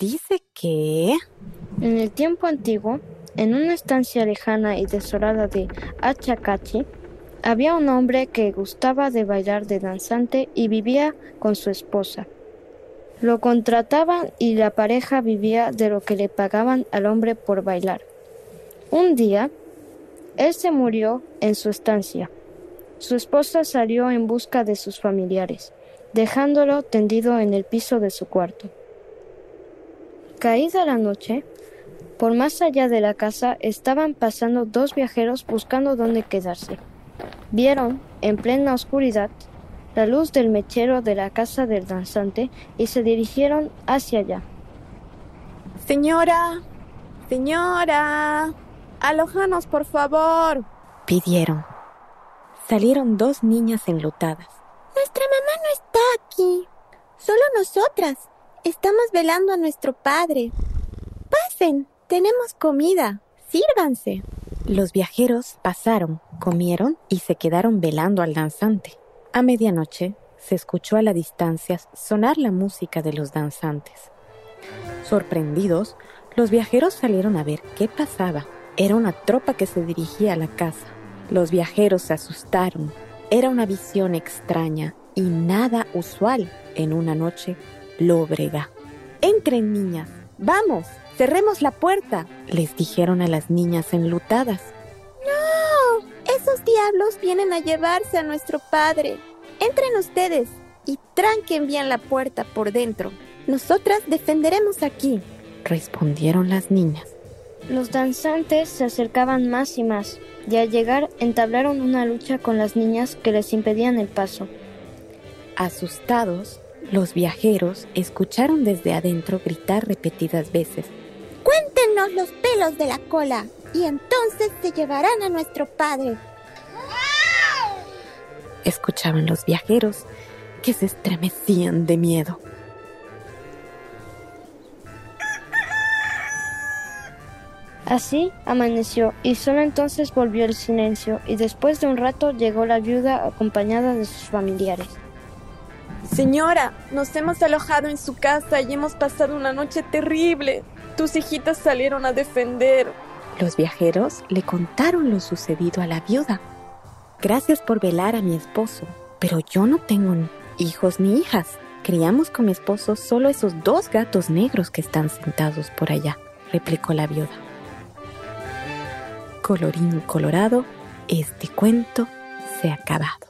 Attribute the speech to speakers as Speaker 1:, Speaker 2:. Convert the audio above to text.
Speaker 1: Dice que... En el tiempo antiguo, en una estancia lejana y desolada de Achacachi, había un hombre que gustaba de bailar de danzante y vivía con su esposa. Lo contrataban y la pareja vivía de lo que le pagaban al hombre por bailar. Un día, él se murió en su estancia. Su esposa salió en busca de sus familiares, dejándolo tendido en el piso de su cuarto. Caída la noche, por más allá de la casa estaban pasando dos viajeros buscando dónde quedarse. Vieron, en plena oscuridad, la luz del mechero de la casa del danzante y se dirigieron hacia allá.
Speaker 2: Señora, señora, alojanos por favor,
Speaker 3: pidieron. Salieron dos niñas enlutadas.
Speaker 4: Nuestra mamá no está aquí, solo nosotras. Estamos velando a nuestro padre. Pasen, tenemos comida. Sírvanse.
Speaker 3: Los viajeros pasaron, comieron y se quedaron velando al danzante. A medianoche se escuchó a la distancia sonar la música de los danzantes. Sorprendidos, los viajeros salieron a ver qué pasaba. Era una tropa que se dirigía a la casa. Los viajeros se asustaron. Era una visión extraña y nada usual en una noche lóbrega. Entren, niñas. Vamos, cerremos la puerta, les dijeron a las niñas enlutadas.
Speaker 4: No, esos diablos vienen a llevarse a nuestro padre. Entren ustedes y tranquen bien la puerta por dentro. Nosotras defenderemos aquí,
Speaker 3: respondieron las niñas.
Speaker 1: Los danzantes se acercaban más y más, y al llegar entablaron una lucha con las niñas que les impedían el paso.
Speaker 3: Asustados, los viajeros escucharon desde adentro gritar repetidas veces.
Speaker 4: Cuéntenos los pelos de la cola y entonces se llevarán a nuestro padre.
Speaker 3: Escuchaban los viajeros que se estremecían de miedo.
Speaker 1: Así amaneció y solo entonces volvió el silencio y después de un rato llegó la viuda acompañada de sus familiares.
Speaker 2: Señora, nos hemos alojado en su casa y hemos pasado una noche terrible. Tus hijitas salieron a defender.
Speaker 3: Los viajeros le contaron lo sucedido a la viuda. Gracias por velar a mi esposo, pero yo no tengo hijos ni hijas. Criamos con mi esposo solo esos dos gatos negros que están sentados por allá, replicó la viuda. Colorín colorado, este cuento se ha acabado.